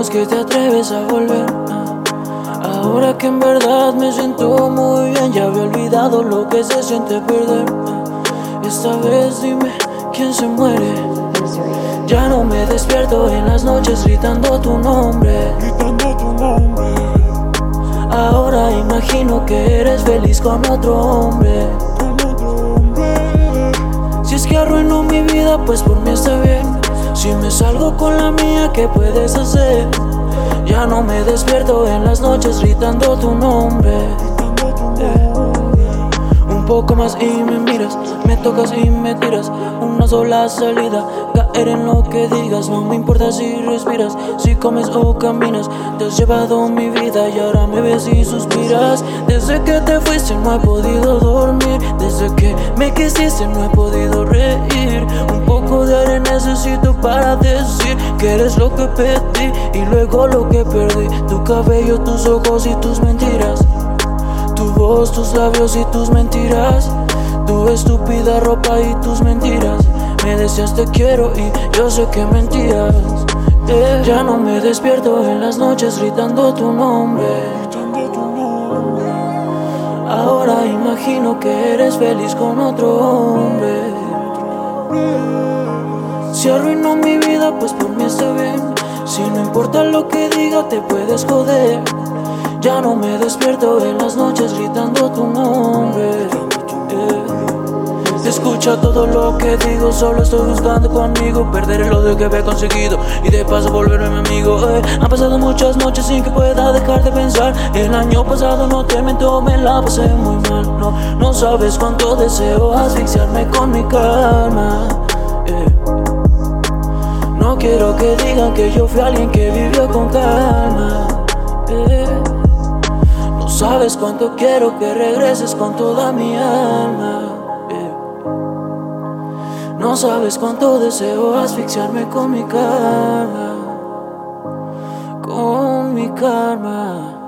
es que te atreves a volver? Ahora que en verdad me siento muy bien, ya había olvidado lo que se siente perder. Esta vez dime quién se muere. Ya no me despierto en las noches gritando tu nombre. Gritando tu nombre. Ahora imagino que eres feliz con otro hombre. Con otro hombre. Si es que arruino mi vida, pues por mí está bien. Si me salgo con la mía, ¿qué puedes hacer? Ya no me despierto en las noches gritando tu nombre. Un poco más y me miras, me tocas y me tiras. Una sola salida, caer en lo que digas. No me importa si respiras, si comes o caminas. Te has llevado mi vida y ahora me ves y suspiras. Desde que te fuiste no he podido dormir. Desde que me quisiste no he podido reír. Un poco de aire necesito para decir que eres lo que pedí y luego lo que perdí. Tu cabello, tus ojos y tus mentiras. Tu voz, tus labios y tus mentiras. Tu estúpida ropa y tus mentiras. Me decías te quiero y yo sé que mentías. Eh, ya no me despierto en las noches gritando tu nombre. Ahora imagino que eres feliz con otro hombre. Si arruino mi vida, pues por mí está bien. Si no importa lo que diga, te puedes joder. Ya no me despierto en las noches gritando tu nombre. Eh. Escucha todo lo que digo, solo estoy buscando conmigo Perder el odio que había conseguido y de paso volverme mi amigo eh. Han pasado muchas noches sin que pueda dejar de pensar El año pasado no te miento, me la pasé muy mal No, no sabes cuánto deseo asfixiarme con mi calma eh. Quiero que digan que yo fui alguien que vivió con calma eh. No sabes cuánto quiero que regreses con toda mi alma eh. No sabes cuánto deseo asfixiarme con mi karma, con mi karma.